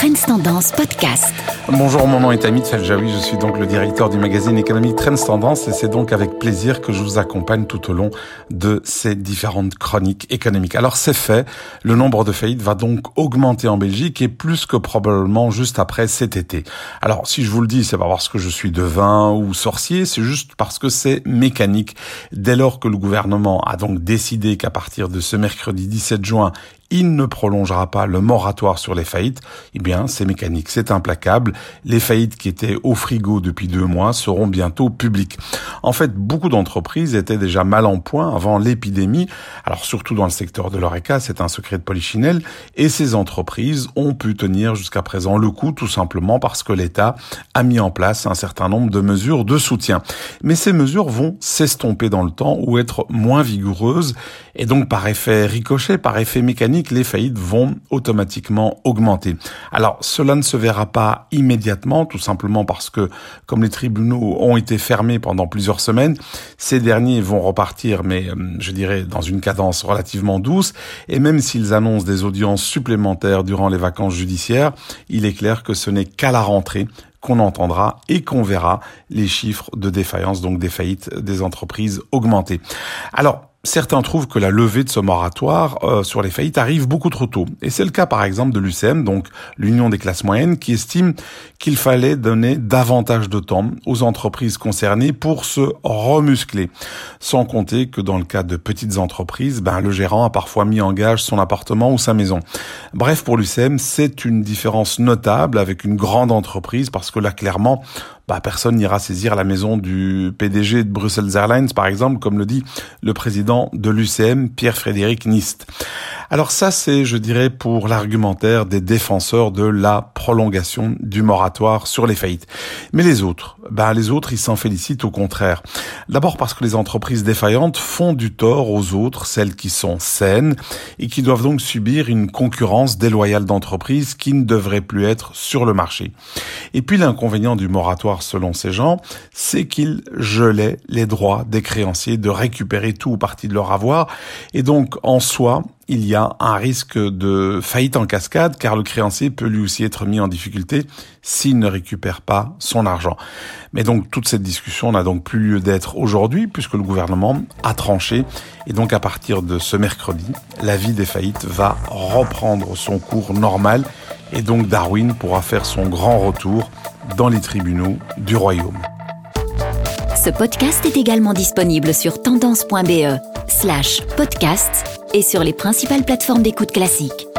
Trends Tendance Podcast. Bonjour, mon nom est Amit Feljaoui, je suis donc le directeur du magazine économique Trends Tendance et c'est donc avec plaisir que je vous accompagne tout au long de ces différentes chroniques économiques. Alors c'est fait, le nombre de faillites va donc augmenter en Belgique et plus que probablement juste après cet été. Alors si je vous le dis, c'est pas parce que je suis devin ou sorcier, c'est juste parce que c'est mécanique. Dès lors que le gouvernement a donc décidé qu'à partir de ce mercredi 17 juin, il ne prolongera pas le moratoire sur les faillites, eh bien, c'est mécanique, c'est implacable. Les faillites qui étaient au frigo depuis deux mois seront bientôt publiques. En fait, beaucoup d'entreprises étaient déjà mal en point avant l'épidémie. Alors, surtout dans le secteur de l'ORECA, c'est un secret de polichinelle. Et ces entreprises ont pu tenir jusqu'à présent le coup, tout simplement parce que l'État a mis en place un certain nombre de mesures de soutien. Mais ces mesures vont s'estomper dans le temps ou être moins vigoureuses. Et donc, par effet ricochet, par effet mécanique, les faillites vont automatiquement augmenter. Alors cela ne se verra pas immédiatement, tout simplement parce que comme les tribunaux ont été fermés pendant plusieurs semaines, ces derniers vont repartir, mais euh, je dirais dans une cadence relativement douce, et même s'ils annoncent des audiences supplémentaires durant les vacances judiciaires, il est clair que ce n'est qu'à la rentrée qu'on entendra et qu'on verra les chiffres de défaillance, donc des faillites des entreprises augmenter. Alors, Certains trouvent que la levée de ce moratoire euh, sur les faillites arrive beaucoup trop tôt. Et c'est le cas par exemple de l'UCM, donc l'Union des classes moyennes, qui estime qu'il fallait donner davantage de temps aux entreprises concernées pour se remuscler. Sans compter que dans le cas de petites entreprises, ben, le gérant a parfois mis en gage son appartement ou sa maison. Bref, pour l'UCM, c'est une différence notable avec une grande entreprise parce que là, clairement, bah, personne n'ira saisir la maison du PDG de Brussels Airlines, par exemple, comme le dit le président de l'UCM, Pierre-Frédéric Nist. Alors ça, c'est, je dirais, pour l'argumentaire des défenseurs de la prolongation du moratoire sur les faillites. Mais les autres, ben les autres, ils s'en félicitent au contraire. D'abord parce que les entreprises défaillantes font du tort aux autres, celles qui sont saines, et qui doivent donc subir une concurrence déloyale d'entreprises qui ne devraient plus être sur le marché. Et puis l'inconvénient du moratoire, selon ces gens, c'est qu'il gelait les droits des créanciers de récupérer tout ou partie de leur avoir, et donc en soi, il y a un risque de faillite en cascade car le créancier peut lui aussi être mis en difficulté s'il ne récupère pas son argent. Mais donc toute cette discussion n'a donc plus lieu d'être aujourd'hui puisque le gouvernement a tranché et donc à partir de ce mercredi, la vie des faillites va reprendre son cours normal et donc Darwin pourra faire son grand retour dans les tribunaux du royaume. Ce podcast est également disponible sur tendance.be slash podcast et sur les principales plateformes d'écoute classiques.